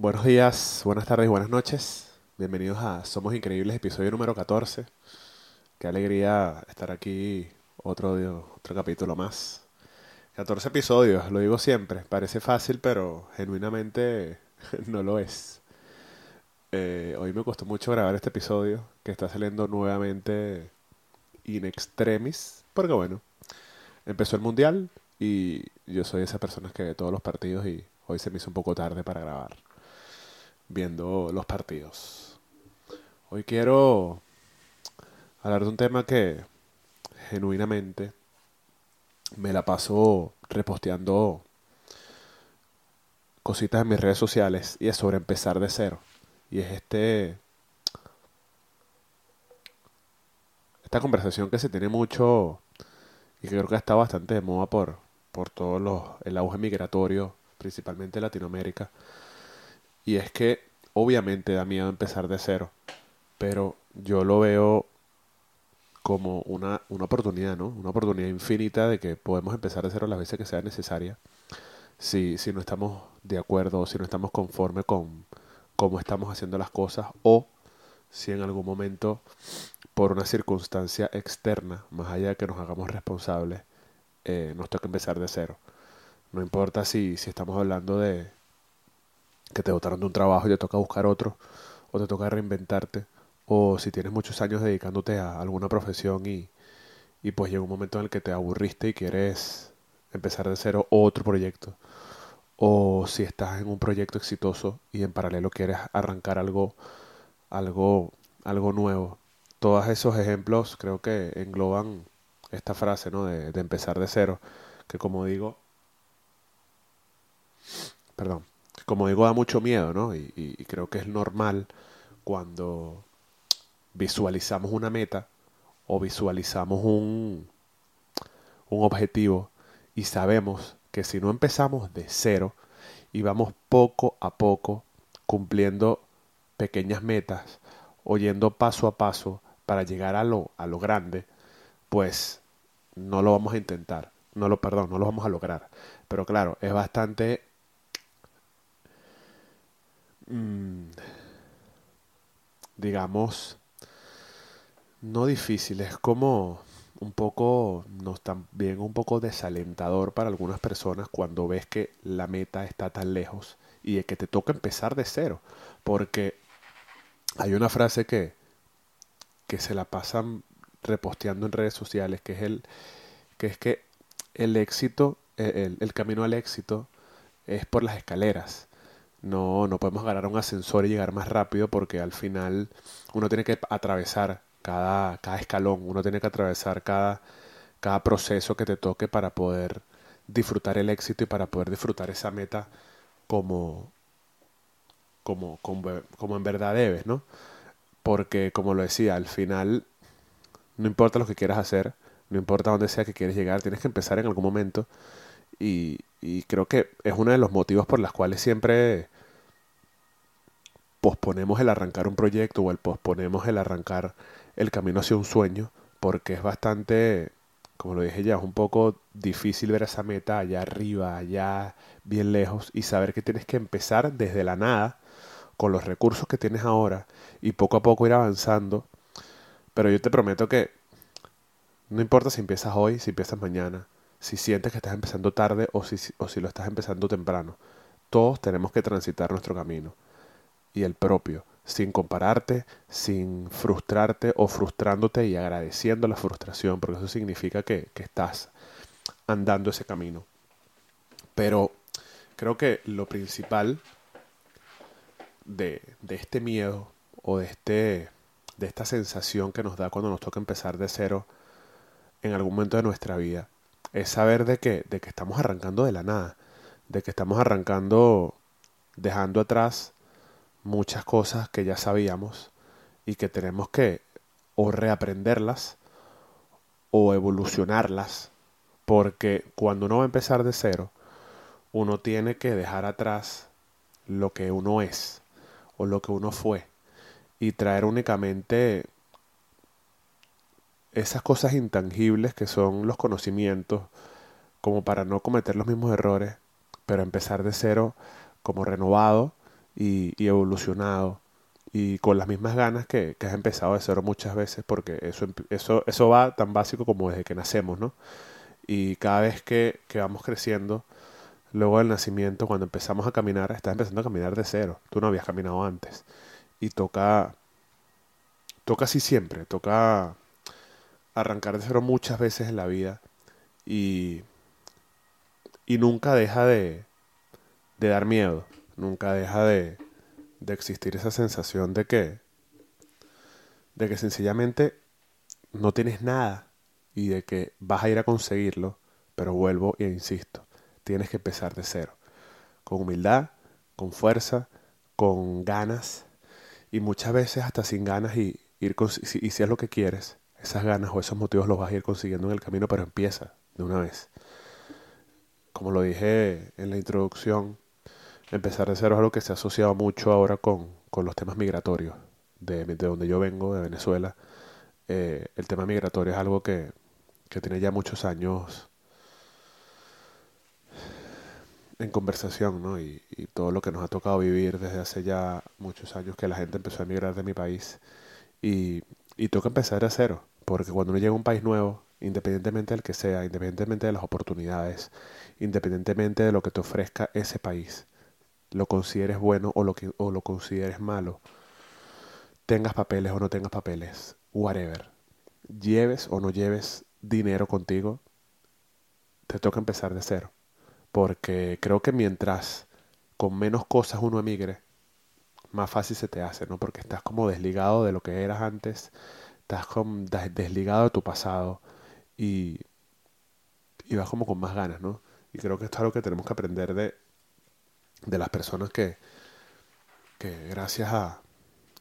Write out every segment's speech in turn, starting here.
Buenos días, buenas tardes buenas noches. Bienvenidos a Somos Increíbles, episodio número 14. Qué alegría estar aquí otro, otro capítulo más. 14 episodios, lo digo siempre. Parece fácil, pero genuinamente no lo es. Eh, hoy me costó mucho grabar este episodio, que está saliendo nuevamente in extremis, porque bueno, empezó el mundial y yo soy esa persona que ve todos los partidos y hoy se me hizo un poco tarde para grabar viendo los partidos. Hoy quiero hablar de un tema que genuinamente me la paso reposteando cositas en mis redes sociales y es sobre empezar de cero. Y es este esta conversación que se tiene mucho y que creo que está bastante de moda por, por todo el auge migratorio, principalmente en Latinoamérica, y es que obviamente da miedo empezar de cero, pero yo lo veo como una, una oportunidad, ¿no? Una oportunidad infinita de que podemos empezar de cero las veces que sea necesaria. Si, si no estamos de acuerdo si no estamos conformes con cómo estamos haciendo las cosas o si en algún momento por una circunstancia externa, más allá de que nos hagamos responsables, eh, nos toca empezar de cero. No importa si, si estamos hablando de, que te botaron de un trabajo y te toca buscar otro, o te toca reinventarte, o si tienes muchos años dedicándote a alguna profesión y, y pues llega un momento en el que te aburriste y quieres empezar de cero otro proyecto, o si estás en un proyecto exitoso y en paralelo quieres arrancar algo, algo, algo nuevo. Todos esos ejemplos creo que engloban esta frase, ¿no? De, de empezar de cero, que como digo, perdón, como digo, da mucho miedo, ¿no? Y, creo que es normal cuando visualizamos una meta o visualizamos un, un objetivo y sabemos que si no empezamos de cero y vamos poco a poco cumpliendo pequeñas metas o yendo paso a paso para llegar a lo, a lo grande, pues no lo vamos a intentar. No lo, perdón, no lo vamos a lograr. Pero claro, es bastante digamos, no difícil, es como un poco, no bien un poco desalentador para algunas personas cuando ves que la meta está tan lejos y que te toca empezar de cero, porque hay una frase que, que se la pasan reposteando en redes sociales, que es el que es que el éxito, el camino al éxito es por las escaleras no, no podemos agarrar un ascensor y llegar más rápido porque al final uno tiene que atravesar cada, cada escalón, uno tiene que atravesar cada, cada proceso que te toque para poder disfrutar el éxito y para poder disfrutar esa meta como, como, como, en verdad debes, ¿no? Porque, como lo decía, al final no importa lo que quieras hacer, no importa dónde sea que quieres llegar, tienes que empezar en algún momento y, creo que es uno de los motivos por los cuales siempre posponemos el arrancar un proyecto o el posponemos el arrancar el camino hacia un sueño, porque es bastante, como lo dije ya, es un poco difícil ver esa meta allá arriba, allá bien lejos, y saber que tienes que empezar desde la nada, con los recursos que tienes ahora, y poco a poco ir avanzando. Pero yo te prometo que no importa si empiezas hoy, si empiezas mañana, si sientes que estás empezando tarde o si, o si lo estás empezando temprano. Todos tenemos que transitar nuestro camino y el propio, sin compararte, sin frustrarte o frustrándote y agradeciendo la frustración, porque eso significa que, que estás andando ese camino. Pero creo que lo principal de, de este miedo o de, este, de esta sensación que nos da cuando nos toca empezar de cero en algún momento de nuestra vida es saber de que, de que estamos arrancando de la nada, de que estamos arrancando dejando atrás muchas cosas que ya sabíamos y que tenemos que o reaprenderlas o evolucionarlas, porque cuando uno va a empezar de cero, uno tiene que dejar atrás lo que uno es o lo que uno fue y traer únicamente esas cosas intangibles que son los conocimientos, como para no cometer los mismos errores, pero empezar de cero como renovado y, evolucionado y con las mismas ganas que, has empezado de cero muchas veces, porque eso, eso, eso va tan básico como desde que nacemos, ¿no? Y cada vez que, que vamos creciendo, luego del nacimiento, cuando empezamos a caminar, estás empezando a caminar de cero. Tú no habías caminado antes. Y toca, toca así siempre, toca arrancar de cero muchas veces en la vida y, y nunca deja de, de dar miedo, nunca deja de, de existir esa sensación de que, de que sencillamente no tienes nada y de que vas a ir a conseguirlo, pero vuelvo e insisto, tienes que empezar de cero, con humildad, con fuerza, con ganas y muchas veces hasta sin ganas y, ir y si es lo que quieres, esas ganas o esos motivos los vas a ir consiguiendo en el camino, pero empieza de una vez. Como lo dije en la introducción, empezar de cero es algo que se ha asociado mucho ahora con, los temas migratorios. De, donde yo vengo, de Venezuela, eh, el tema migratorio es algo que, que tiene ya muchos años en conversación, ¿no? Y, y, todo lo que nos ha tocado vivir desde hace ya muchos años que la gente empezó a emigrar de mi país. Y, y toca empezar de cero, porque cuando uno llega a un país nuevo, independientemente del que sea, independientemente de las oportunidades, independientemente de lo que te ofrezca ese país, lo consideres bueno o lo, o lo consideres malo, tengas papeles o no tengas papeles, whatever, lleves o no lleves dinero contigo, te toca empezar de cero. Porque creo que mientras con menos cosas uno emigre, más fácil se te hace, ¿no? Porque estás como desligado de lo que eras antes, estás como desligado de tu pasado y, y vas como con más ganas, ¿no? Y creo que esto es algo que tenemos que aprender de, de las personas que, que gracias a,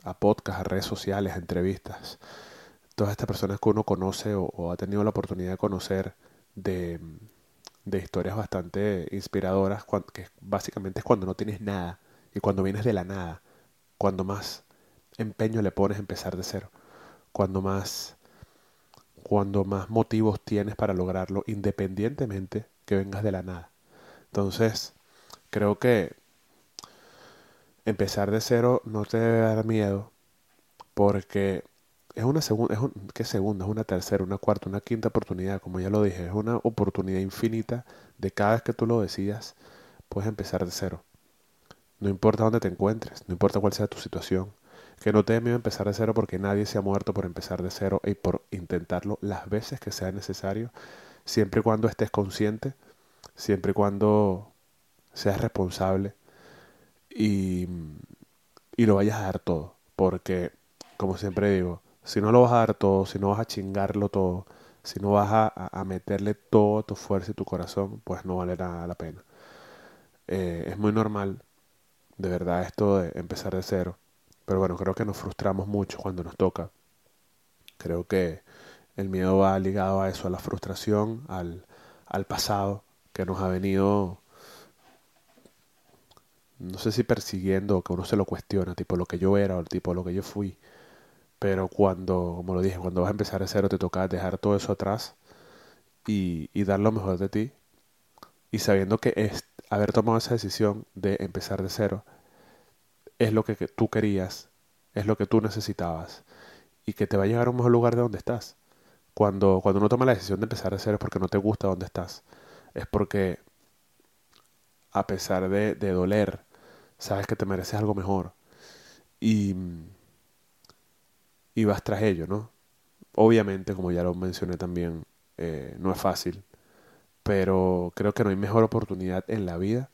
a podcasts, a redes sociales, a entrevistas, todas estas personas que uno conoce o, ha tenido la oportunidad de conocer de, de historias bastante inspiradoras, que básicamente es cuando no tienes nada y cuando vienes de la nada, cuando más empeño le pones a empezar de cero, cuando más cuando más motivos tienes para lograrlo independientemente que vengas de la nada. Entonces, creo que empezar de cero no te debe dar miedo porque es una segunda, es ¿qué segunda? Es una tercera, una cuarta, una quinta oportunidad, como ya lo dije, es una oportunidad infinita de cada vez que tú lo decidas, puedes empezar de cero. No importa dónde te encuentres, no importa cuál sea tu situación, que no te miedo empezar de cero porque nadie se ha muerto por empezar de cero y por intentarlo las veces que sea necesario, siempre y cuando estés consciente, siempre y cuando seas responsable y, y lo vayas a dar todo. Porque, como siempre digo, si no lo vas a dar todo, si no vas a chingarlo todo, si no vas a, a meterle todo tu fuerza y tu corazón, pues no vale nada la pena. Eh, es muy normal, de verdad, esto de empezar de cero. Pero bueno, creo que nos frustramos mucho cuando nos toca. Creo que el miedo va ligado a eso, a la frustración, al, al pasado que nos ha venido no sé si persiguiendo que uno se lo cuestiona, tipo lo que yo era o tipo lo que yo fui. Pero cuando, como lo dije, cuando vas a empezar de cero te toca dejar todo eso atrás y, y dar lo mejor de ti. Y sabiendo que es, haber tomado esa decisión de empezar de cero es lo que, tú querías, es lo que tú necesitabas y que te va a llegar a un mejor lugar de donde estás. Cuando, cuando uno toma la decisión de empezar de cero es porque no te gusta donde estás. Es porque a pesar de, de doler, sabes que te mereces algo mejor y, y vas tras ello, ¿no? Obviamente, como ya lo mencioné también, eh, no es fácil, pero creo que no hay mejor oportunidad en la vida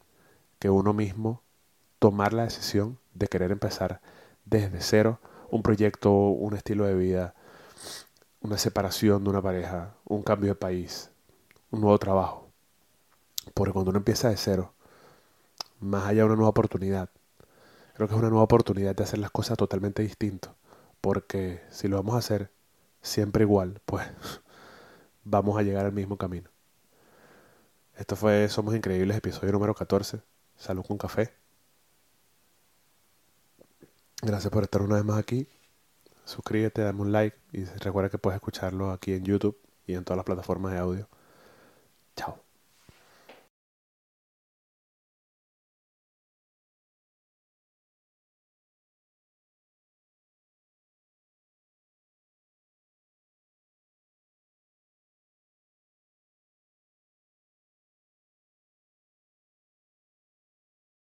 que uno mismo tomar la decisión de querer empezar desde cero un proyecto, un estilo de vida, una separación de una pareja, un cambio de país, un nuevo trabajo. Porque cuando uno empieza de cero, más allá de una nueva oportunidad. Creo que es una nueva oportunidad de hacer las cosas totalmente distinto. Porque si lo vamos a hacer siempre igual, pues vamos a llegar al mismo camino. Esto fue Somos Increíbles, episodio número 14. Salud con café. Gracias por estar una vez más aquí. Suscríbete, dame un like y recuerda que puedes escucharlo aquí en YouTube y en todas las plataformas de audio.